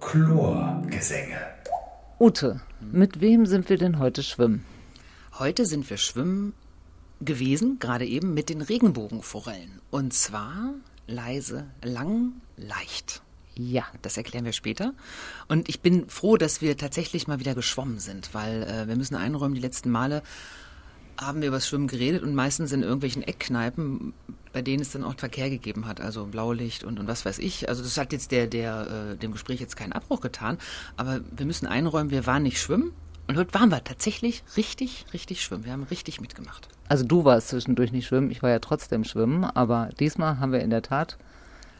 Chlorgesänge. Ute, mit wem sind wir denn heute schwimmen? Heute sind wir schwimmen gewesen, gerade eben mit den Regenbogenforellen. Und zwar leise, lang, leicht. Ja, das erklären wir später. Und ich bin froh, dass wir tatsächlich mal wieder geschwommen sind, weil äh, wir müssen einräumen, die letzten Male haben wir über das Schwimmen geredet und meistens in irgendwelchen Eckkneipen, bei denen es dann auch Verkehr gegeben hat, also Blaulicht und, und was weiß ich. Also das hat jetzt der, der, äh, dem Gespräch jetzt keinen Abbruch getan, aber wir müssen einräumen, wir waren nicht schwimmen und heute waren wir tatsächlich richtig, richtig schwimmen. Wir haben richtig mitgemacht. Also du warst zwischendurch nicht schwimmen, ich war ja trotzdem schwimmen, aber diesmal haben wir in der Tat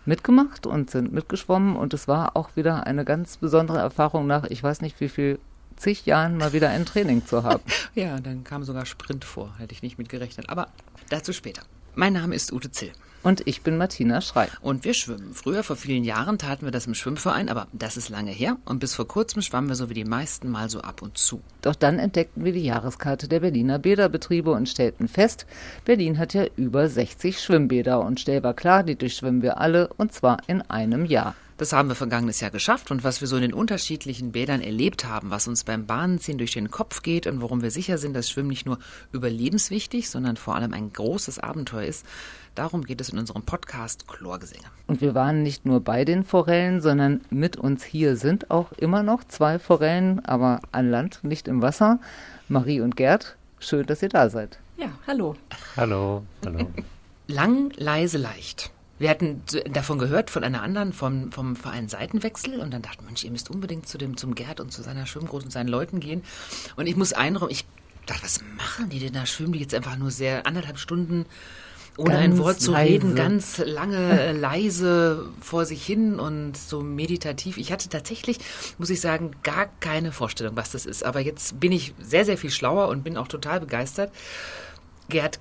mitgemacht und sind mitgeschwommen und es war auch wieder eine ganz besondere Erfahrung nach, ich weiß nicht wie viel zig Jahren mal wieder ein Training zu haben. ja, dann kam sogar Sprint vor, hätte ich nicht mit gerechnet. Aber dazu später. Mein Name ist Ute Zill. Und ich bin Martina Schrei. Und wir schwimmen. Früher, vor vielen Jahren, taten wir das im Schwimmverein, aber das ist lange her. Und bis vor kurzem schwammen wir so wie die meisten mal so ab und zu. Doch dann entdeckten wir die Jahreskarte der Berliner Bäderbetriebe und stellten fest, Berlin hat ja über 60 Schwimmbäder. Und schnell war klar, die durchschwimmen wir alle, und zwar in einem Jahr. Das haben wir vergangenes Jahr geschafft und was wir so in den unterschiedlichen Bädern erlebt haben, was uns beim Bahnenziehen durch den Kopf geht und worum wir sicher sind, dass Schwimmen nicht nur überlebenswichtig, sondern vor allem ein großes Abenteuer ist, darum geht es in unserem Podcast Chlorgesänge. Und wir waren nicht nur bei den Forellen, sondern mit uns hier sind auch immer noch zwei Forellen, aber an Land, nicht im Wasser. Marie und Gerd, schön, dass ihr da seid. Ja, hallo. Hallo, hallo. Lang, leise, leicht. Wir hatten davon gehört von einer anderen, vom, vom Verein Seitenwechsel und dann dachten Mensch, ihr müsst unbedingt zu dem, zum Gerd und zu seiner Schwimmgroß und seinen Leuten gehen. Und ich muss einräumen, ich dachte, was machen die denn da? Schwimmen die jetzt einfach nur sehr anderthalb Stunden ohne ganz ein Wort zu leise. reden, ganz lange äh, leise vor sich hin und so meditativ. Ich hatte tatsächlich, muss ich sagen, gar keine Vorstellung, was das ist. Aber jetzt bin ich sehr, sehr viel schlauer und bin auch total begeistert. Gerd,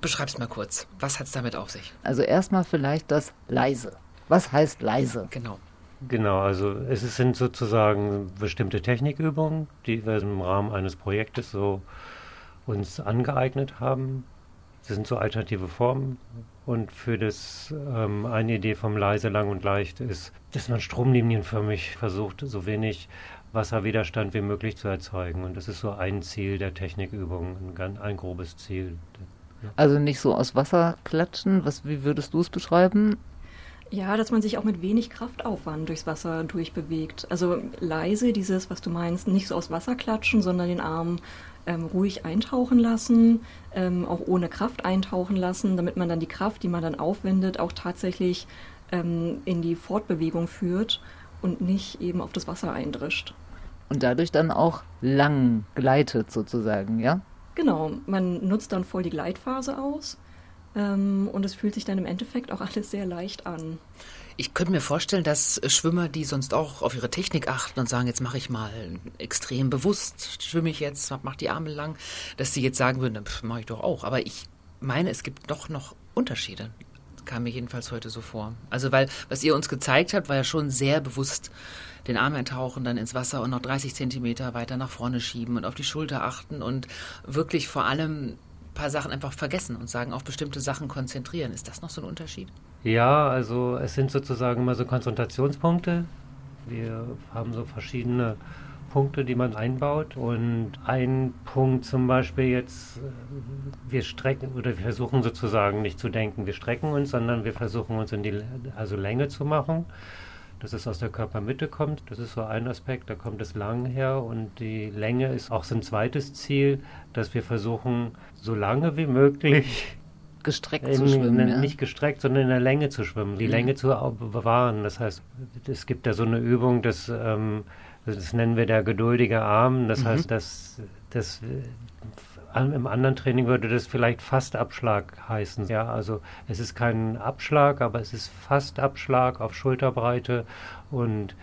Beschreib es mal kurz. Was hat es damit auf sich? Also erstmal vielleicht das leise. Was heißt leise? Genau. Genau, also es sind sozusagen bestimmte Technikübungen, die wir im Rahmen eines Projektes so uns angeeignet haben. Das sind so alternative Formen. Und für das ähm, eine Idee vom leise, lang und leicht ist, dass man stromlinienförmig versucht, so wenig Wasserwiderstand wie möglich zu erzeugen. Und das ist so ein Ziel der Technikübung, ein, ein grobes Ziel also nicht so aus Wasser klatschen. Was, wie würdest du es beschreiben? Ja, dass man sich auch mit wenig Kraftaufwand durchs Wasser durchbewegt. Also leise, dieses, was du meinst, nicht so aus Wasser klatschen, sondern den Arm ähm, ruhig eintauchen lassen, ähm, auch ohne Kraft eintauchen lassen, damit man dann die Kraft, die man dann aufwendet, auch tatsächlich ähm, in die Fortbewegung führt und nicht eben auf das Wasser eindrischt. Und dadurch dann auch lang gleitet sozusagen, ja? Genau, man nutzt dann voll die Gleitphase aus ähm, und es fühlt sich dann im Endeffekt auch alles sehr leicht an. Ich könnte mir vorstellen, dass Schwimmer, die sonst auch auf ihre Technik achten und sagen, jetzt mache ich mal extrem bewusst, schwimme ich jetzt, mach die Arme lang, dass sie jetzt sagen würden, mache ich doch auch. Aber ich meine, es gibt doch noch Unterschiede. Kam mir jedenfalls heute so vor. Also, weil, was ihr uns gezeigt habt, war ja schon sehr bewusst den Arm eintauchen, dann ins Wasser und noch 30 Zentimeter weiter nach vorne schieben und auf die Schulter achten und wirklich vor allem ein paar Sachen einfach vergessen und sagen, auf bestimmte Sachen konzentrieren. Ist das noch so ein Unterschied? Ja, also es sind sozusagen immer so Konzentrationspunkte. Wir haben so verschiedene Punkte, die man einbaut. Und ein Punkt zum Beispiel jetzt, wir strecken oder wir versuchen sozusagen nicht zu denken, wir strecken uns, sondern wir versuchen uns in die also Länge zu machen dass es aus der Körpermitte kommt. Das ist so ein Aspekt, da kommt es lang her und die Länge ist auch so ein zweites Ziel, dass wir versuchen, so lange wie möglich gestreckt in, zu schwimmen. In, ja. Nicht gestreckt, sondern in der Länge zu schwimmen, die mhm. Länge zu bewahren. Das heißt, es gibt da so eine Übung, das, ähm, das nennen wir der geduldige Arm. Das mhm. heißt, dass das im anderen Training würde das vielleicht fast Abschlag heißen. Ja, also es ist kein Abschlag, aber es ist fast Abschlag auf Schulterbreite und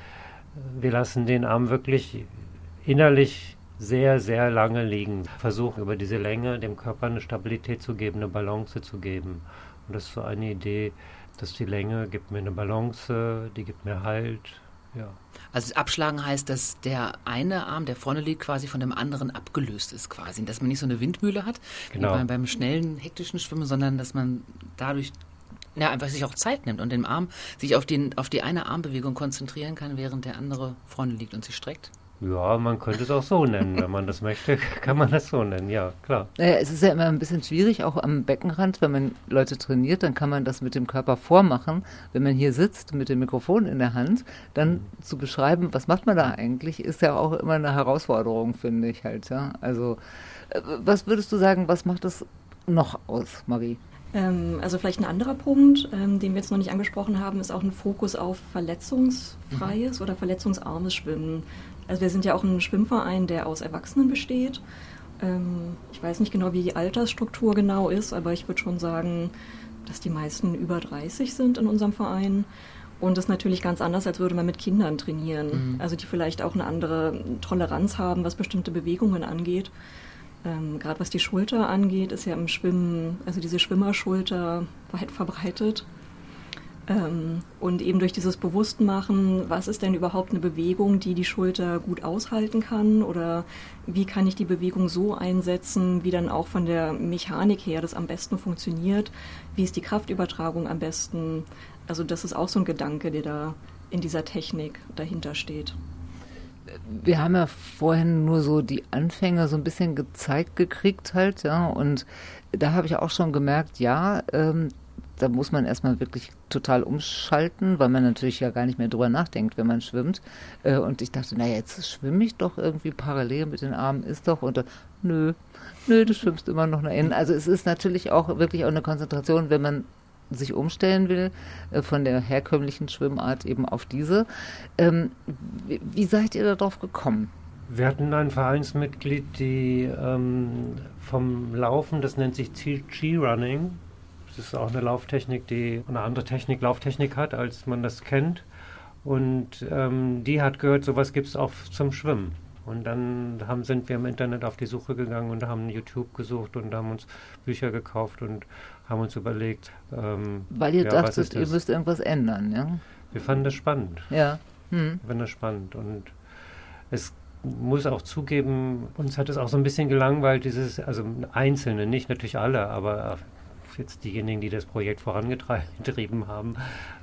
wir lassen den Arm wirklich innerlich sehr, sehr lange liegen. Versuchen über diese Länge dem Körper eine Stabilität zu geben, eine Balance zu geben. Und das ist so eine Idee, dass die Länge gibt mir eine Balance, die gibt mir Halt, ja. Also abschlagen heißt, dass der eine Arm, der vorne liegt, quasi von dem anderen abgelöst ist quasi. Dass man nicht so eine Windmühle hat, genau. wie beim, beim schnellen, hektischen Schwimmen, sondern dass man dadurch Ja, einfach sich auch Zeit nimmt und den Arm, sich auf, den, auf die eine Armbewegung konzentrieren kann, während der andere vorne liegt und sich streckt. Ja, man könnte es auch so nennen. Wenn man das möchte, kann man das so nennen, ja, klar. Naja, es ist ja immer ein bisschen schwierig, auch am Beckenrand, wenn man Leute trainiert, dann kann man das mit dem Körper vormachen. Wenn man hier sitzt mit dem Mikrofon in der Hand, dann zu beschreiben, was macht man da eigentlich, ist ja auch immer eine Herausforderung, finde ich halt, ja. Also, äh, was würdest du sagen, was macht es noch aus, Marie? Ähm, also vielleicht ein anderer Punkt, ähm, den wir jetzt noch nicht angesprochen haben, ist auch ein Fokus auf verletzungsfreies mhm. oder verletzungsarmes Schwimmen. Also wir sind ja auch ein Schwimmverein, der aus Erwachsenen besteht. Ähm, ich weiß nicht genau, wie die Altersstruktur genau ist, aber ich würde schon sagen, dass die meisten über 30 sind in unserem Verein. Und das ist natürlich ganz anders, als würde man mit Kindern trainieren. Mhm. Also die vielleicht auch eine andere Toleranz haben, was bestimmte Bewegungen angeht. Ähm, Gerade was die Schulter angeht, ist ja im Schwimmen, also diese Schwimmerschulter weit verbreitet. Ähm, und eben durch dieses Bewusstmachen, was ist denn überhaupt eine Bewegung, die die Schulter gut aushalten kann oder wie kann ich die Bewegung so einsetzen, wie dann auch von der Mechanik her das am besten funktioniert, wie ist die Kraftübertragung am besten. Also das ist auch so ein Gedanke, der da in dieser Technik dahinter steht. Wir haben ja vorhin nur so die Anfänge so ein bisschen gezeigt gekriegt halt, ja, und da habe ich auch schon gemerkt, ja, ähm, da muss man erstmal wirklich total umschalten, weil man natürlich ja gar nicht mehr drüber nachdenkt, wenn man schwimmt. Äh, und ich dachte, naja, jetzt schwimme ich doch irgendwie parallel mit den Armen, ist doch unter. Nö, nö, du schwimmst immer noch nach innen. Also es ist natürlich auch wirklich auch eine Konzentration, wenn man sich umstellen will, äh, von der herkömmlichen Schwimmart eben auf diese. Ähm, wie, seid ihr darauf gekommen? Wir hatten ein Vereinsmitglied, die ähm, vom Laufen, das nennt sich G-Running, das ist auch eine Lauftechnik, die eine andere Technik, Lauftechnik hat, als man das kennt. Und ähm, die hat gehört, sowas gibt es auch zum Schwimmen. Und dann haben, sind wir im Internet auf die Suche gegangen und haben YouTube gesucht und haben uns Bücher gekauft und haben uns überlegt. Ähm, Weil ihr ja, dachtet, ihr müsst irgendwas ändern, ja? Wir fanden das spannend. Ja. Hm. Wir fanden das spannend. Und es muss auch zugeben, uns hat es auch so ein bisschen gelangweilt, dieses, also Einzelne, nicht natürlich alle, aber jetzt diejenigen, die das Projekt vorangetrieben haben,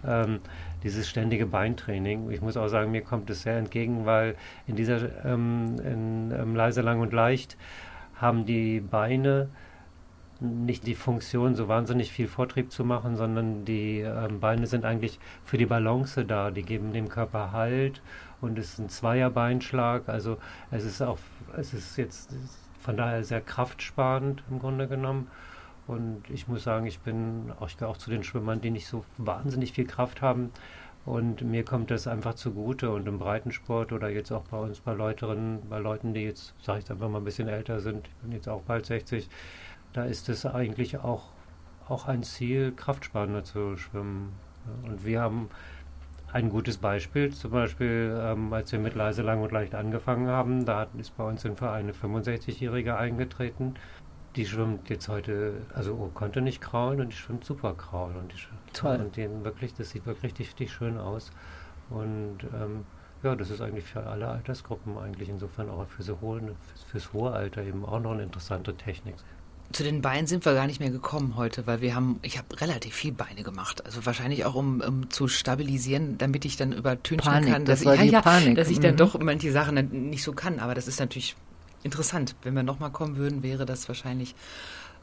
ähm, dieses ständige Beintraining. Ich muss auch sagen, mir kommt es sehr entgegen, weil in dieser ähm, in, ähm, leise, lang und leicht haben die Beine nicht die Funktion, so wahnsinnig viel Vortrieb zu machen, sondern die ähm, Beine sind eigentlich für die Balance da. Die geben dem Körper Halt und es ist ein Zweierbeinschlag. Also es ist auch, es ist jetzt von daher sehr kraftsparend im Grunde genommen. Und ich muss sagen, ich bin auch, ich auch zu den Schwimmern, die nicht so wahnsinnig viel Kraft haben. Und mir kommt das einfach zugute. Und im Breitensport oder jetzt auch bei uns bei Leuten, bei Leuten, die jetzt, sage ich einfach mal, ein bisschen älter sind, ich bin jetzt auch bald 60, da ist es eigentlich auch, auch ein Ziel, kraftsparender zu schwimmen. Und wir haben ein gutes Beispiel, zum Beispiel, ähm, als wir mit leise, lang und leicht angefangen haben, da ist bei uns im Verein eine 65-Jährige eingetreten die schwimmt jetzt heute, also oh, konnte nicht kraulen und die schwimmt super kraulen. Und die, Toll. Und den wirklich, das sieht wirklich richtig, richtig schön aus. Und ähm, ja, das ist eigentlich für alle Altersgruppen eigentlich insofern auch für so hohe, fürs, fürs hohe Alter eben auch noch eine interessante Technik. Zu den Beinen sind wir gar nicht mehr gekommen heute, weil wir haben, ich habe relativ viel Beine gemacht. Also wahrscheinlich auch um, um zu stabilisieren, damit ich dann übertünchen Panik, kann, dass, das ich, ja, ja, dass ich dann mhm. doch manche Sachen nicht so kann. Aber das ist natürlich interessant. Wenn wir nochmal kommen würden, wäre das wahrscheinlich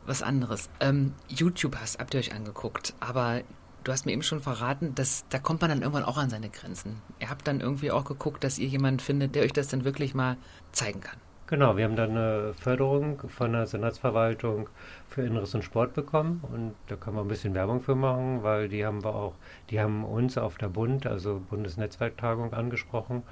was anderes. Ähm, YouTube hast, habt ihr euch angeguckt, aber du hast mir eben schon verraten, dass da kommt man dann irgendwann auch an seine Grenzen. Ihr habt dann irgendwie auch geguckt, dass ihr jemanden findet, der euch das dann wirklich mal zeigen kann. Genau, wir haben dann eine Förderung von der Senatsverwaltung für Inneres und Sport bekommen und da können wir ein bisschen Werbung für machen, weil die haben wir auch, die haben uns auf der Bund, also Bundesnetzwerktagung angesprochen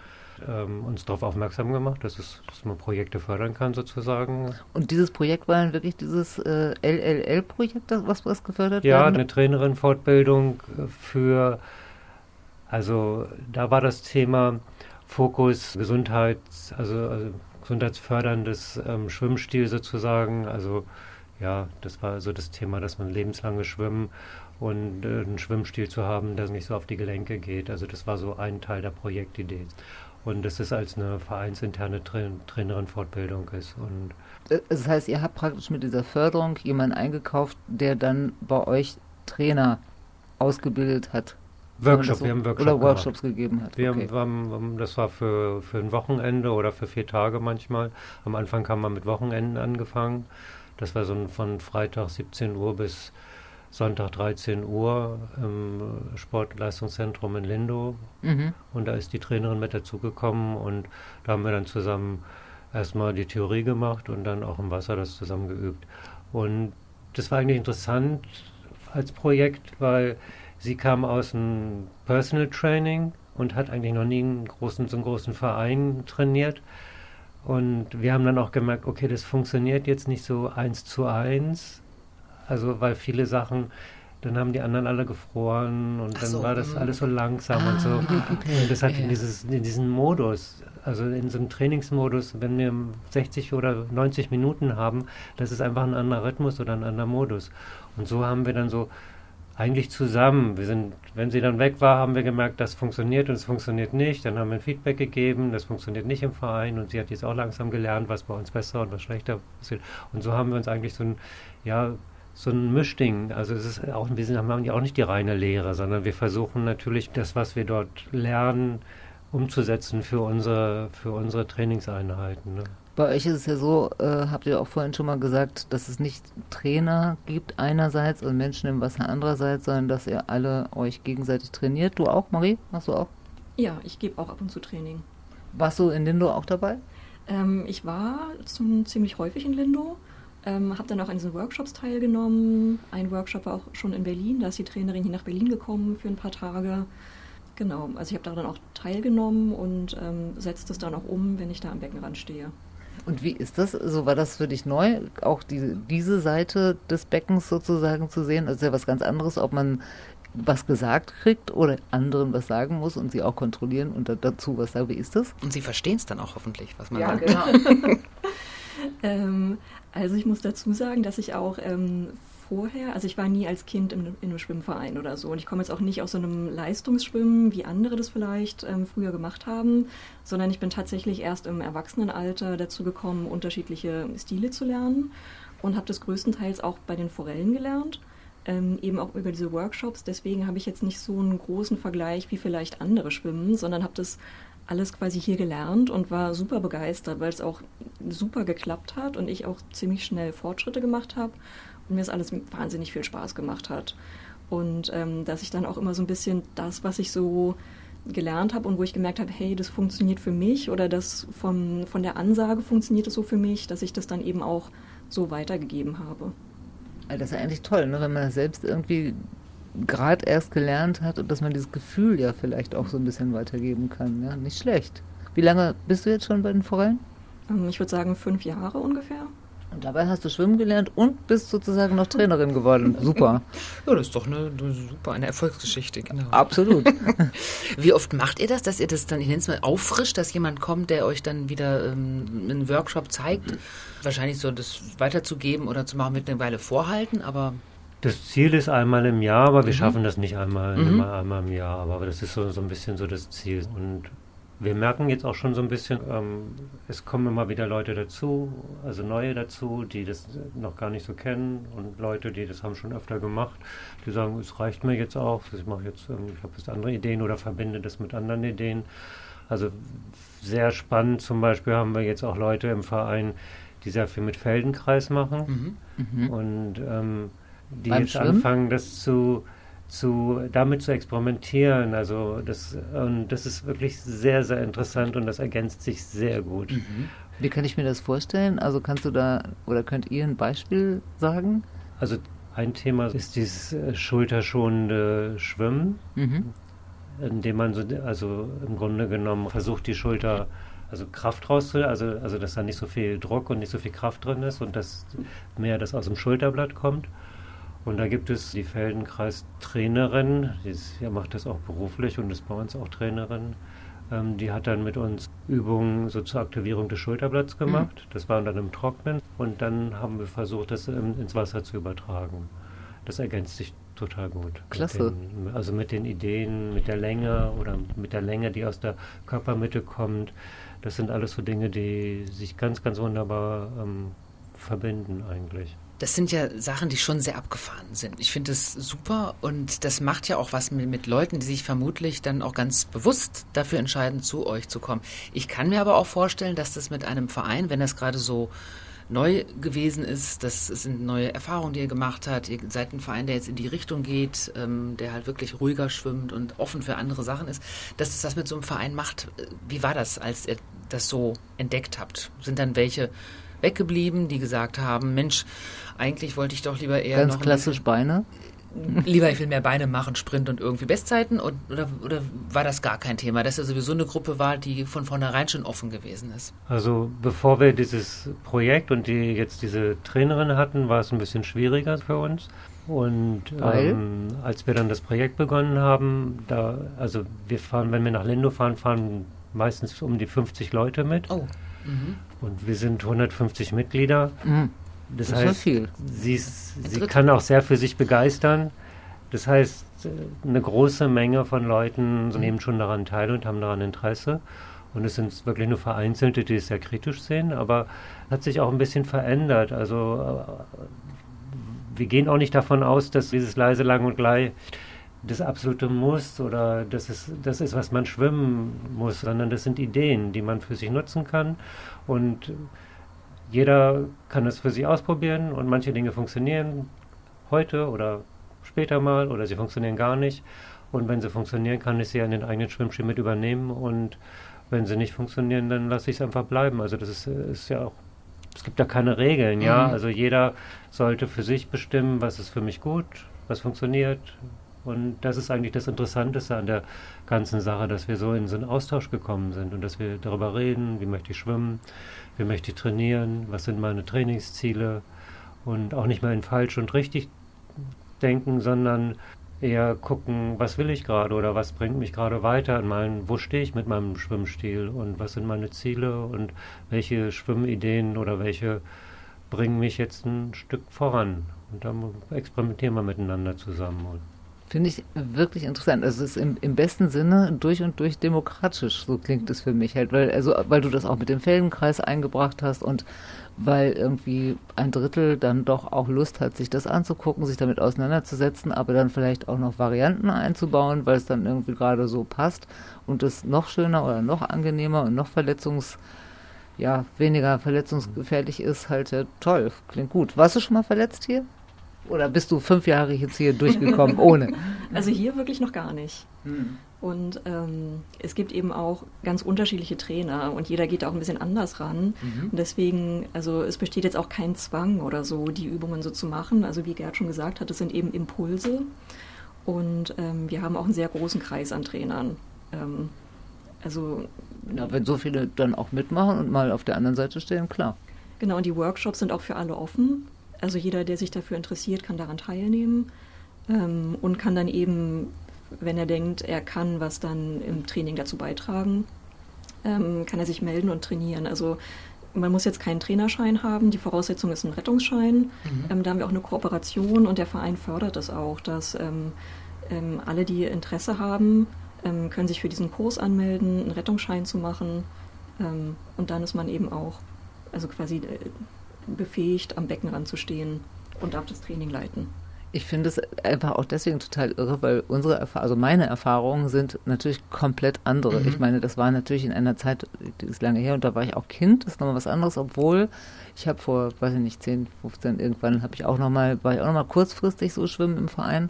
ähm, uns darauf aufmerksam gemacht, dass, es, dass man Projekte fördern kann sozusagen. Und dieses Projekt war dann wirklich dieses äh, LLL-Projekt, was, was gefördert ja, werden? Ja, eine Trainerin-Fortbildung für, also da war das Thema Fokus Gesundheits, also, also gesundheitsförderndes ähm, Schwimmstil sozusagen, also ja, das war so das Thema, dass man lebenslanges Schwimmen und äh, einen Schwimmstil zu haben, der nicht so auf die Gelenke geht. Also das war so ein Teil der Projektidee und dass es als eine vereinsinterne Tra Trainerin-Fortbildung ist. Und äh, das heißt, ihr habt praktisch mit dieser Förderung jemanden eingekauft, der dann bei euch Trainer ausgebildet hat. Workshop, so, wir haben Workshop Oder Workshops gemacht. gegeben hat. Wir okay. haben, das war für, für ein Wochenende oder für vier Tage manchmal. Am Anfang haben wir mit Wochenenden angefangen. Das war so von Freitag 17 Uhr bis Sonntag 13 Uhr im Sportleistungszentrum in Lindow. Mhm. Und da ist die Trainerin mit dazugekommen und da haben wir dann zusammen erstmal die Theorie gemacht und dann auch im Wasser das zusammen geübt. Und das war eigentlich interessant als Projekt, weil sie kam aus dem Personal Training und hat eigentlich noch nie einen großen, so einen großen Verein trainiert. Und wir haben dann auch gemerkt, okay, das funktioniert jetzt nicht so eins zu eins. Also, weil viele Sachen, dann haben die anderen alle gefroren und Ach dann so, war das mm. alles so langsam ah, und so. Okay. Und das hat in, dieses, in diesen Modus, also in so einem Trainingsmodus, wenn wir 60 oder 90 Minuten haben, das ist einfach ein anderer Rhythmus oder ein anderer Modus. Und so haben wir dann so eigentlich zusammen. Wir sind, wenn sie dann weg war, haben wir gemerkt, das funktioniert und es funktioniert nicht. Dann haben wir ein Feedback gegeben, das funktioniert nicht im Verein und sie hat jetzt auch langsam gelernt, was bei uns besser und was schlechter passiert. Und so haben wir uns eigentlich so ein, ja, so ein Mischding. Also es ist auch, wir sind, haben ja auch nicht die reine Lehre, sondern wir versuchen natürlich das, was wir dort lernen, umzusetzen für unsere, für unsere Trainingseinheiten. Ne? Bei euch ist es ja so, äh, habt ihr auch vorhin schon mal gesagt, dass es nicht Trainer gibt einerseits und Menschen im Wasser andererseits, sondern dass ihr alle euch gegenseitig trainiert. Du auch, Marie? Machst du auch? Ja, ich gebe auch ab und zu Training. Warst du in Lindo auch dabei? Ähm, ich war zum, ziemlich häufig in Lindo, ähm, habe dann auch an diesen Workshops teilgenommen. Ein Workshop war auch schon in Berlin, da ist die Trainerin hier nach Berlin gekommen für ein paar Tage. Genau, also ich habe daran auch teilgenommen und ähm, setze das dann auch um, wenn ich da am Beckenrand stehe. Und wie ist das? So also war das für dich neu, auch die, diese Seite des Beckens sozusagen zu sehen? Das ist ja was ganz anderes, ob man was gesagt kriegt oder anderen was sagen muss und sie auch kontrollieren und dazu was sagen. Wie ist das? Und sie verstehen es dann auch hoffentlich, was man ja, sagt. Genau. ähm, also ich muss dazu sagen, dass ich auch ähm, vorher, also ich war nie als Kind in, in, einem Schwimmverein oder so und ich komme jetzt auch nicht aus so einem Leistungsschwimmen, wie andere das vielleicht ähm, früher gemacht haben, sondern ich bin tatsächlich erst im Erwachsenenalter dazu gekommen, unterschiedliche Stile zu lernen und habe das größtenteils auch bei den Forellen gelernt. Ähm, eben auch über diese Workshops. Deswegen habe ich jetzt nicht so einen großen Vergleich wie vielleicht andere schwimmen, sondern habe das alles quasi hier gelernt und war super begeistert, weil es auch super geklappt hat und ich auch ziemlich schnell Fortschritte gemacht habe und mir das alles wahnsinnig viel Spaß gemacht hat. Und ähm, dass ich dann auch immer so ein bisschen das, was ich so gelernt habe und wo ich gemerkt habe, hey, das funktioniert für mich oder das von, von der Ansage funktioniert es so für mich, dass ich das dann eben auch so weitergegeben habe. Also das ist ja eigentlich toll, ne? wenn man das selbst irgendwie gerade erst gelernt hat und dass man dieses Gefühl ja vielleicht auch so ein bisschen weitergeben kann. Ja? Nicht schlecht. Wie lange bist du jetzt schon bei den Forellen? Ähm, ich würde sagen fünf Jahre ungefähr. Und dabei hast du schwimmen gelernt und bist sozusagen noch Trainerin geworden. Super. Ja, das ist doch eine, eine super, eine Erfolgsgeschichte, genau. Absolut. Wie oft macht ihr das, dass ihr das dann, ich nenne es mal, auffrischt, dass jemand kommt, der euch dann wieder ähm, einen Workshop zeigt? Wahrscheinlich so das weiterzugeben oder zu machen mit einer Weile vorhalten, aber. Das Ziel ist einmal im Jahr, aber wir mhm. schaffen das nicht einmal, mhm. einmal im Jahr. Aber das ist so, so ein bisschen so das Ziel. Und wir merken jetzt auch schon so ein bisschen, ähm, es kommen immer wieder Leute dazu, also neue dazu, die das noch gar nicht so kennen und Leute, die das haben schon öfter gemacht, die sagen, es reicht mir jetzt auch, ich mache jetzt, ähm, ich habe jetzt andere Ideen oder verbinde das mit anderen Ideen. Also sehr spannend zum Beispiel haben wir jetzt auch Leute im Verein, die sehr viel mit Feldenkreis machen mhm. Mhm. und ähm, die Beim jetzt Schwimmen? anfangen, das zu zu, damit zu experimentieren. Also das, und das ist wirklich sehr, sehr interessant und das ergänzt sich sehr gut. Mhm. Wie kann ich mir das vorstellen? Also kannst du da oder könnt ihr ein Beispiel sagen? Also ein Thema ist dieses äh, schulterschonende Schwimmen, mhm. indem man so, also im Grunde genommen versucht, die Schulter also Kraft rauszu, also, also dass da nicht so viel Druck und nicht so viel Kraft drin ist und dass mehr das aus dem Schulterblatt kommt. Und da gibt es die Feldenkreis-Trainerin, die macht das auch beruflich und ist bei uns auch Trainerin. Ähm, die hat dann mit uns Übungen so zur Aktivierung des Schulterblatts mhm. gemacht. Mhm. Das war dann im Trocknen. Und dann haben wir versucht, das ins Wasser zu übertragen. Das ergänzt sich total gut. Klasse. Mit den, also mit den Ideen, mit der Länge oder mit der Länge, die aus der Körpermitte kommt. Das sind alles so Dinge, die sich ganz, ganz wunderbar ähm, verbinden eigentlich. Das sind ja Sachen, die schon sehr abgefahren sind. Ich finde es super und das macht ja auch was mit, mit, Leuten, die sich vermutlich dann auch ganz bewusst dafür entscheiden, zu euch zu kommen. Ich kann mir aber auch vorstellen, dass das mit einem Verein, wenn das gerade so neu gewesen ist, das sind neue Erfahrungen, die ihr gemacht habt. Ihr seid ein Verein, der jetzt in die Richtung geht, ähm, der halt wirklich ruhiger schwimmt und offen für andere Sachen ist, dass es das mit so einem Verein macht. Wie war das, als ihr das so entdeckt habt? Sind dann welche weggeblieben, die gesagt haben, Mensch, eigentlich wollte ich doch lieber eher Ganz klassisch Beine? Lieber, ich will mehr Beine machen, Sprint und irgendwie Bestzeiten? Und, oder, oder war das gar kein Thema, dass er sowieso eine Gruppe war, die von vornherein schon offen gewesen ist? Also bevor wir dieses Projekt und die jetzt diese Trainerin hatten, war es ein bisschen schwieriger für uns. Und ähm, als wir dann das Projekt begonnen haben, da, also wir fahren, wenn wir nach Lindo fahren, fahren meistens um die 50 Leute mit. Oh. Mhm. Und wir sind 150 Mitglieder. Mhm. Das, das heißt, viel. Sie, ist, sie kann auch sehr für sich begeistern. Das heißt, eine große Menge von Leuten mhm. nehmen schon daran teil und haben daran Interesse. Und es sind wirklich nur Vereinzelte, die es sehr kritisch sehen, aber hat sich auch ein bisschen verändert. Also äh, wir gehen auch nicht davon aus, dass dieses leise lang und gleich das absolute Muss oder das ist, das ist, was man schwimmen muss, sondern das sind Ideen, die man für sich nutzen kann. Und jeder kann es für sich ausprobieren und manche Dinge funktionieren heute oder später mal oder sie funktionieren gar nicht. Und wenn sie funktionieren, kann ich sie an den eigenen Schwimmstil mit übernehmen und wenn sie nicht funktionieren, dann lasse ich es einfach bleiben. Also das ist, ist ja auch, es gibt da keine Regeln, ja. Mhm. Also jeder sollte für sich bestimmen, was ist für mich gut, was funktioniert. Und das ist eigentlich das Interessanteste an der ganzen Sache, dass wir so in so einen Austausch gekommen sind und dass wir darüber reden, wie möchte ich schwimmen, wie möchte ich trainieren, was sind meine Trainingsziele und auch nicht mehr in falsch und richtig denken, sondern eher gucken, was will ich gerade oder was bringt mich gerade weiter in meinen, wo stehe ich mit meinem Schwimmstil und was sind meine Ziele und welche Schwimmideen oder welche bringen mich jetzt ein Stück voran. Und dann experimentieren wir miteinander zusammen. Finde ich wirklich interessant. Also es ist im, im, besten Sinne durch und durch demokratisch, so klingt es für mich halt, weil, also, weil du das auch mit dem Feldenkreis eingebracht hast und weil irgendwie ein Drittel dann doch auch Lust hat, sich das anzugucken, sich damit auseinanderzusetzen, aber dann vielleicht auch noch Varianten einzubauen, weil es dann irgendwie gerade so passt und es noch schöner oder noch angenehmer und noch verletzungs ja, weniger verletzungsgefährlich ist, halt ja, toll, klingt gut. Warst du schon mal verletzt hier? Oder bist du fünf Jahre jetzt hier durchgekommen ohne? Also hier wirklich noch gar nicht. Hm. Und ähm, es gibt eben auch ganz unterschiedliche Trainer und jeder geht auch ein bisschen anders ran. Mhm. Und deswegen, also es besteht jetzt auch kein Zwang oder so, die Übungen so zu machen. Also wie Gerd schon gesagt hat, es sind eben Impulse. Und ähm, wir haben auch einen sehr großen Kreis an Trainern. Ähm, also ja, wenn so viele dann auch mitmachen und mal auf der anderen Seite stehen, klar. Genau, und die Workshops sind auch für alle offen. Also jeder, der sich dafür interessiert, kann daran teilnehmen ähm, und kann dann eben, wenn er denkt, er kann was dann im Training dazu beitragen, ähm, kann er sich melden und trainieren. Also man muss jetzt keinen Trainerschein haben, die Voraussetzung ist ein Rettungsschein. Mhm. Ähm, da haben wir auch eine Kooperation und der Verein fördert das auch, dass ähm, ähm, alle, die Interesse haben, können sich für diesen Kurs anmelden, einen Rettungsschein zu machen. und dann ist man eben auch, also quasi äh, befähigt, am Beckenrand zu stehen und darf das Training leiten. Ich finde es einfach auch deswegen total irre, weil unsere Erfahrungen, also meine Erfahrungen sind natürlich komplett andere. Mhm. Ich meine, das war natürlich in einer Zeit, die ist lange her und da war ich auch Kind, das ist nochmal was anderes, obwohl ich habe vor, weiß ich nicht, 10, 15 irgendwann habe ich auch nochmal, war ich auch nochmal kurzfristig so schwimmen im Verein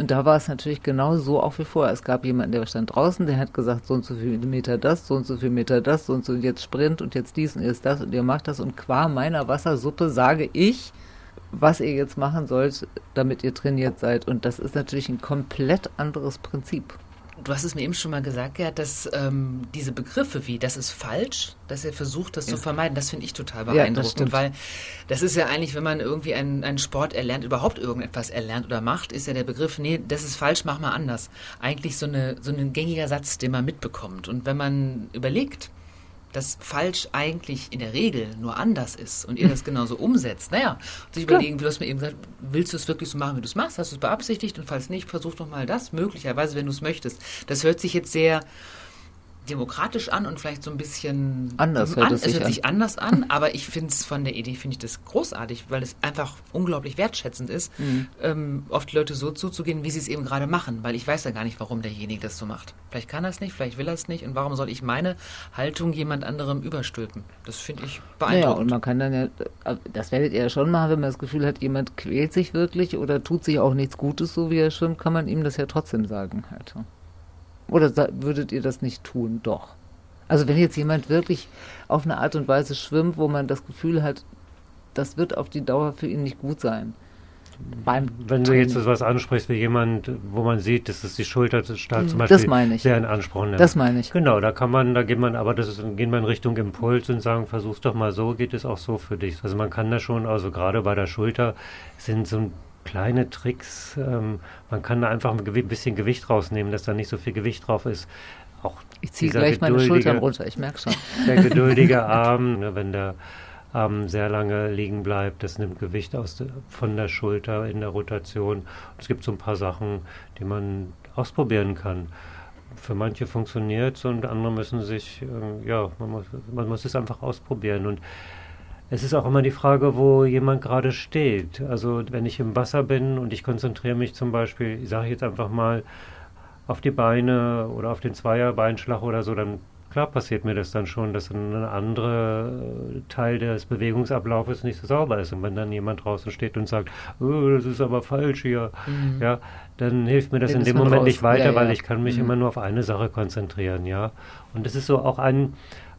und da war es natürlich genau so auch wie vorher. Es gab jemanden, der stand draußen, der hat gesagt, so und so viele Meter das, so und so viele Meter das, so und so und jetzt Sprint und jetzt dies und jetzt das und ihr macht das und qua meiner Wassersuppe sage ich, was ihr jetzt machen sollt, damit ihr trainiert seid. Und das ist natürlich ein komplett anderes Prinzip. Du hast es mir eben schon mal gesagt, Gerd, dass ähm, diese Begriffe wie das ist falsch, dass er versucht, das ja. zu vermeiden, das finde ich total beeindruckend. Ja, weil das ist ja eigentlich, wenn man irgendwie einen, einen Sport erlernt, überhaupt irgendetwas erlernt oder macht, ist ja der Begriff, nee, das ist falsch, mach mal anders. Eigentlich so, eine, so ein gängiger Satz, den man mitbekommt. Und wenn man überlegt, dass falsch eigentlich in der Regel nur anders ist und ihr das genauso umsetzt, naja, sich überlegen, wie du hast mir eben gesagt, willst du es wirklich so machen, wie du es machst? Hast du es beabsichtigt? Und falls nicht, versuch doch mal das, möglicherweise, wenn du es möchtest. Das hört sich jetzt sehr demokratisch an und vielleicht so ein bisschen anders. Hört an, es, es hört sich an. anders an, aber ich finde es von der Idee finde ich das großartig, weil es einfach unglaublich wertschätzend ist, mhm. ähm, oft Leute so zuzugehen, wie sie es eben gerade machen, weil ich weiß ja gar nicht, warum derjenige das so macht. Vielleicht kann er es nicht, vielleicht will er es nicht und warum soll ich meine Haltung jemand anderem überstülpen? Das finde ich beeindruckend. Ja, und man kann dann ja, äh, das werdet ihr ja schon machen, wenn man das Gefühl hat, jemand quält sich wirklich oder tut sich auch nichts Gutes, so wie er schwimmt, kann man ihm das ja trotzdem sagen halt. Oder würdet ihr das nicht tun? Doch. Also wenn jetzt jemand wirklich auf eine Art und Weise schwimmt, wo man das Gefühl hat, das wird auf die Dauer für ihn nicht gut sein. Beim wenn du jetzt so was ansprichst wie jemand, wo man sieht, dass es die Schulterstahl zum Beispiel das sehr in Anspruch nimmt. Das meine ich. Genau, da kann man, da geht man, aber das ist, geht man in Richtung Impuls und sagen, versuch's doch mal so, geht es auch so für dich. Also man kann da schon, also gerade bei der Schulter sind so ein kleine Tricks. Ähm, man kann da einfach ein bisschen Gewicht rausnehmen, dass da nicht so viel Gewicht drauf ist. Auch ich ziehe gleich meine Schultern runter, ich merke schon. Der geduldige Arm, ne, wenn der Arm sehr lange liegen bleibt, das nimmt Gewicht aus de, von der Schulter in der Rotation. Und es gibt so ein paar Sachen, die man ausprobieren kann. Für manche funktioniert es und andere müssen sich, äh, ja, man muss, man muss es einfach ausprobieren. Und es ist auch immer die Frage, wo jemand gerade steht. Also wenn ich im Wasser bin und ich konzentriere mich zum Beispiel, ich sage jetzt einfach mal, auf die Beine oder auf den Zweierbeinschlag oder so, dann klar passiert mir das dann schon, dass ein anderer äh, Teil des Bewegungsablaufes nicht so sauber ist. Und wenn dann jemand draußen steht und sagt, oh, das ist aber falsch hier, mhm. ja, dann hilft mir das in dem Moment raus. nicht weiter, ja, ja. weil ich kann mich mhm. immer nur auf eine Sache konzentrieren, ja. Und das ist so auch ein,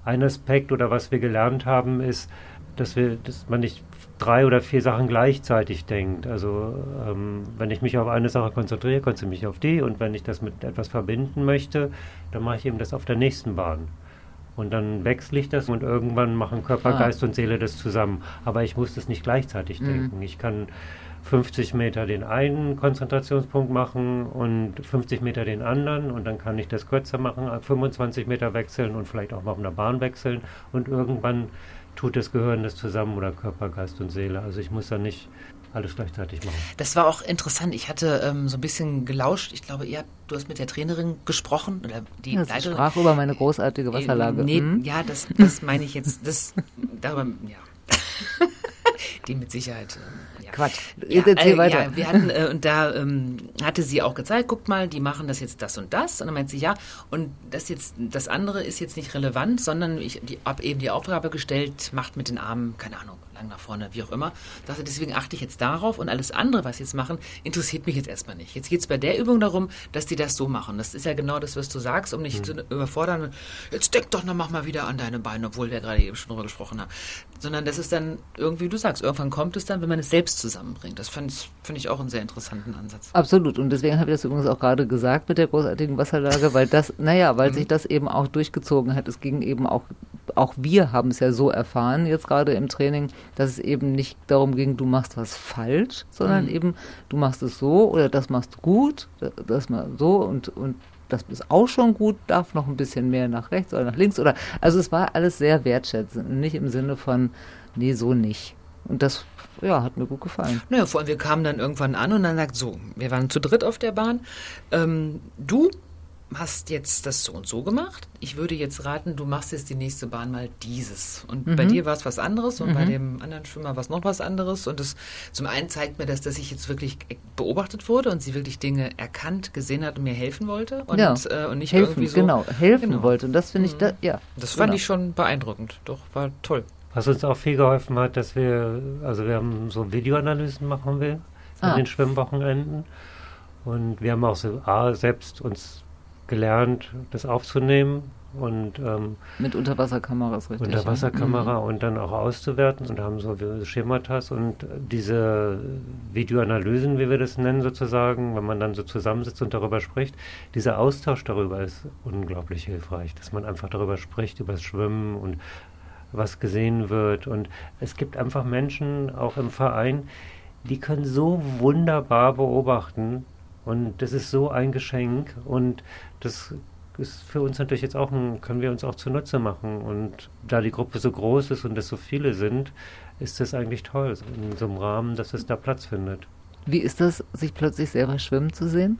ein Aspekt oder was wir gelernt haben, ist, dass wir, dass man nicht drei oder vier Sachen gleichzeitig denkt. Also ähm, wenn ich mich auf eine Sache konzentriere, konzentriere ich mich auf die und wenn ich das mit etwas verbinden möchte, dann mache ich eben das auf der nächsten Bahn. Und dann wechsle ich das und irgendwann machen Körper, ah. Geist und Seele das zusammen. Aber ich muss das nicht gleichzeitig mhm. denken. Ich kann 50 Meter den einen Konzentrationspunkt machen und 50 Meter den anderen und dann kann ich das kürzer machen, 25 Meter wechseln und vielleicht auch mal auf einer Bahn wechseln und irgendwann tut das Gehirn das zusammen oder Körper, Geist und Seele. Also ich muss da nicht alles gleichzeitig machen. Das war auch interessant. Ich hatte ähm, so ein bisschen gelauscht. Ich glaube, ihr, du hast mit der Trainerin gesprochen oder die ja, Leiterin. sprach über meine großartige Wasserlage. Nee, hm? Ja, das, das meine ich jetzt. Das, darüber, ja. Die mit Sicherheit. Äh, ja. Quatsch. Jetzt ja, äh, weiter. Ja, wir hatten, äh, und da ähm, hatte sie auch gezeigt, guckt mal, die machen das jetzt das und das. Und dann meint sie, ja, und das jetzt, das andere ist jetzt nicht relevant, sondern ich habe eben die Aufgabe gestellt, macht mit den Armen, keine Ahnung, lang nach vorne, wie auch immer. Dachte, deswegen achte ich jetzt darauf und alles andere, was sie jetzt machen, interessiert mich jetzt erstmal nicht. Jetzt geht es bei der Übung darum, dass die das so machen. Das ist ja genau das, was du sagst, um nicht mhm. zu überfordern. Jetzt denk doch noch, mach mal wieder an deine Beine, obwohl wir gerade eben schon drüber gesprochen haben. Sondern das ist dann irgendwie, du sagst, irgendwann kommt es dann, wenn man es selbst zusammenbringt. Das finde find ich auch einen sehr interessanten Ansatz. Absolut. Und deswegen habe ich das übrigens auch gerade gesagt mit der großartigen Wasserlage, weil das, naja, weil mhm. sich das eben auch durchgezogen hat. Es ging eben auch, auch wir haben es ja so erfahren, jetzt gerade im Training, dass es eben nicht darum ging, du machst was falsch, sondern mhm. eben du machst es so oder das machst du gut, das mal so und, und das ist auch schon gut, darf noch ein bisschen mehr nach rechts oder nach links oder also es war alles sehr wertschätzend, nicht im Sinne von nee, so nicht. Und das ja, hat mir gut gefallen. Naja, vor allem wir kamen dann irgendwann an und dann sagt so, wir waren zu dritt auf der Bahn. Ähm, du hast jetzt das so und so gemacht. Ich würde jetzt raten, du machst jetzt die nächste Bahn mal dieses. Und mhm. bei dir war es was anderes und mhm. bei dem anderen Schwimmer war es noch was anderes. Und das zum einen zeigt mir das, dass ich jetzt wirklich beobachtet wurde und sie wirklich Dinge erkannt, gesehen hat und mir helfen wollte. Und, ja. äh, und nicht helfen, irgendwie so. Genau, helfen genau. wollte. Und das finde ich, da, ja. Das fand genau. ich schon beeindruckend. Doch, war toll. Was uns auch viel geholfen hat, dass wir, also wir haben so Videoanalysen machen wir an ah. den Schwimmwochenenden. Und wir haben auch so A, selbst uns gelernt, das aufzunehmen und ähm, mit Unterwasserkameras richtig. Unterwasserkamera ja. Mhm. und dann auch auszuwerten und haben so Schematas und diese Videoanalysen, wie wir das nennen sozusagen, wenn man dann so zusammensitzt und darüber spricht, dieser Austausch darüber ist unglaublich hilfreich, dass man einfach darüber spricht, über das Schwimmen und was gesehen wird und es gibt einfach Menschen auch im Verein, die können so wunderbar beobachten, und das ist so ein Geschenk und das ist für uns natürlich jetzt auch ein, können wir uns auch zunutze machen. Und da die Gruppe so groß ist und es so viele sind, ist das eigentlich toll, in so einem Rahmen, dass es da Platz findet. Wie ist das, sich plötzlich selber schwimmen zu sehen?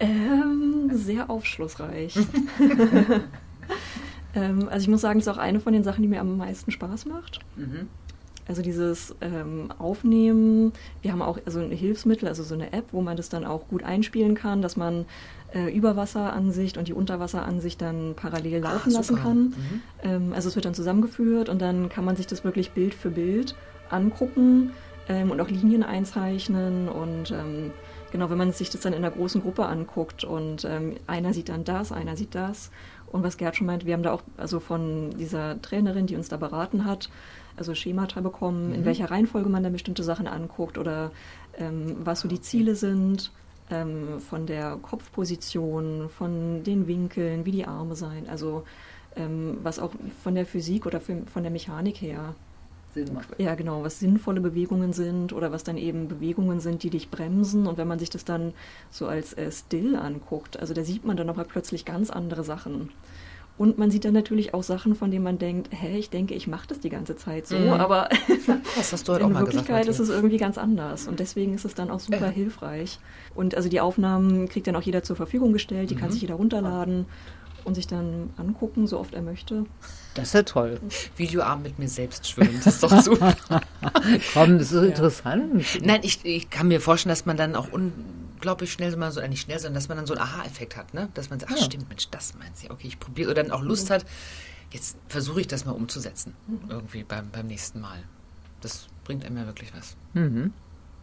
Ähm, sehr aufschlussreich. ähm, also ich muss sagen, es ist auch eine von den Sachen, die mir am meisten Spaß macht. Mhm. Also dieses ähm, Aufnehmen, wir haben auch so ein Hilfsmittel, also so eine App, wo man das dann auch gut einspielen kann, dass man äh, Überwasseransicht und die Unterwasseransicht dann parallel ah, laufen ah, lassen kann. Mhm. Ähm, also es wird dann zusammengeführt und dann kann man sich das wirklich Bild für Bild angucken ähm, und auch Linien einzeichnen und ähm, genau, wenn man sich das dann in einer großen Gruppe anguckt und ähm, einer sieht dann das, einer sieht das und was Gerd schon meint, wir haben da auch also von dieser Trainerin, die uns da beraten hat, also Schemata bekommen, mhm. in welcher Reihenfolge man da bestimmte Sachen anguckt oder ähm, was so die Ziele sind, ähm, von der Kopfposition, von den Winkeln, wie die Arme sein, also ähm, was auch von der Physik oder von der Mechanik her Sinn macht. Ja, genau, was sinnvolle Bewegungen sind oder was dann eben Bewegungen sind, die dich bremsen. Und wenn man sich das dann so als äh, Still anguckt, also da sieht man dann aber plötzlich ganz andere Sachen. Und man sieht dann natürlich auch Sachen, von denen man denkt, hä, ich denke, ich mache das die ganze Zeit so, mhm. aber das hast du halt in auch Wirklichkeit ist es irgendwie ganz anders. Und deswegen ist es dann auch super äh. hilfreich. Und also die Aufnahmen kriegt dann auch jeder zur Verfügung gestellt, die mhm. kann sich jeder runterladen und sich dann angucken, so oft er möchte. Das ist ja toll. Videoabend mit mir selbst schwimmen, das ist doch super. Komm, das ist ja. interessant. Nein, ich, ich kann mir vorstellen, dass man dann auch unglaublich schnell mal so, äh, nicht schnell, sondern dass man dann so einen Aha-Effekt hat, ne? Dass man sagt, ach ja. stimmt, Mensch, das meint sie. Okay, ich probiere. Oder dann auch Lust mhm. hat, jetzt versuche ich das mal umzusetzen. Mhm. Irgendwie beim, beim nächsten Mal. Das bringt einem ja wirklich was. Mhm.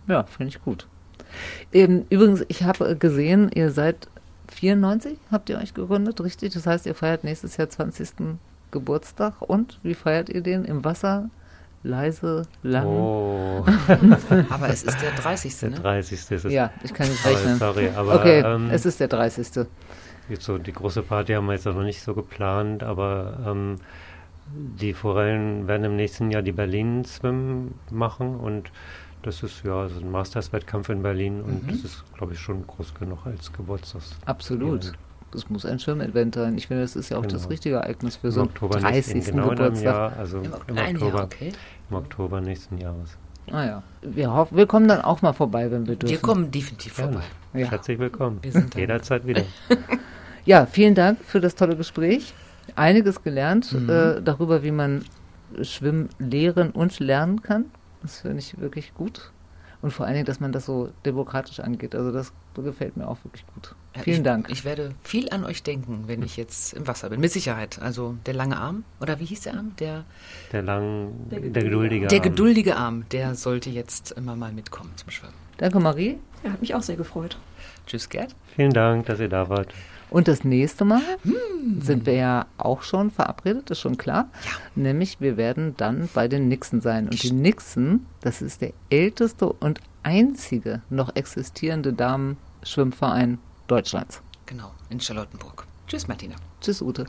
Ja, finde ich gut. Ähm, übrigens, ich habe gesehen, ihr seid 94, habt ihr euch gegründet, richtig? Das heißt, ihr feiert nächstes Jahr 20. Geburtstag und wie feiert ihr den? Im Wasser? Leise, lang. Oh. aber es ist der 30. Der 30. Ne? Ist es. Ja, ich kann nicht rechnen. sorry, aber. Okay, ähm, es ist der 30. Jetzt so, die große Party haben wir jetzt noch nicht so geplant, aber ähm, die Forellen werden im nächsten Jahr die Berlin Swim machen und das ist ja also ein Masters-Wettkampf in Berlin und mhm. das ist, glaube ich, schon groß genug als Geburtstags. Absolut. Das muss ein Schirmevent sein. Ich finde, das ist ja auch genau. das richtige Ereignis für Im so einen 30. Genau Geburtstag. Jahr, also im, im Oktober, Jahr, okay. im Oktober nächsten Jahres. Ah ja. Wir, hoffen, wir kommen dann auch mal vorbei, wenn wir dürfen. Wir kommen definitiv vorbei. Ja. Herzlich willkommen. Wir sind Jederzeit wieder. ja, vielen Dank für das tolle Gespräch. Einiges gelernt mhm. äh, darüber, wie man Schwimmen lehren und lernen kann. Das finde ich wirklich gut. Und vor allen Dingen, dass man das so demokratisch angeht. Also das gefällt mir auch wirklich gut. Vielen ich, Dank. Ich werde viel an euch denken, wenn ich jetzt im Wasser bin. Mit Sicherheit. Also der lange Arm, oder wie hieß der Arm? Der, der, lang, der, der geduldige Arm. Der geduldige Arm, der sollte jetzt immer mal mitkommen zum Schwimmen. Danke, Marie. Er hat mich auch sehr gefreut. Tschüss, Gerd. Vielen Dank, dass ihr da wart. Und das nächste Mal hm. sind wir ja auch schon verabredet, ist schon klar. Ja. Nämlich, wir werden dann bei den Nixon sein. Und die Nixon, das ist der älteste und einzige noch existierende Damenschwimmverein Deutschlands. Genau, in Charlottenburg. Tschüss, Martina. Tschüss, Ute.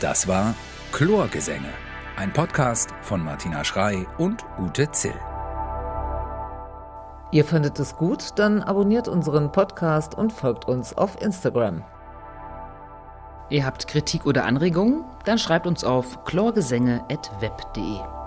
Das war Chlorgesänge, ein Podcast von Martina Schrei und Ute Zill. Ihr findet es gut, dann abonniert unseren Podcast und folgt uns auf Instagram. Ihr habt Kritik oder Anregungen? Dann schreibt uns auf chlorgesänge.web.de.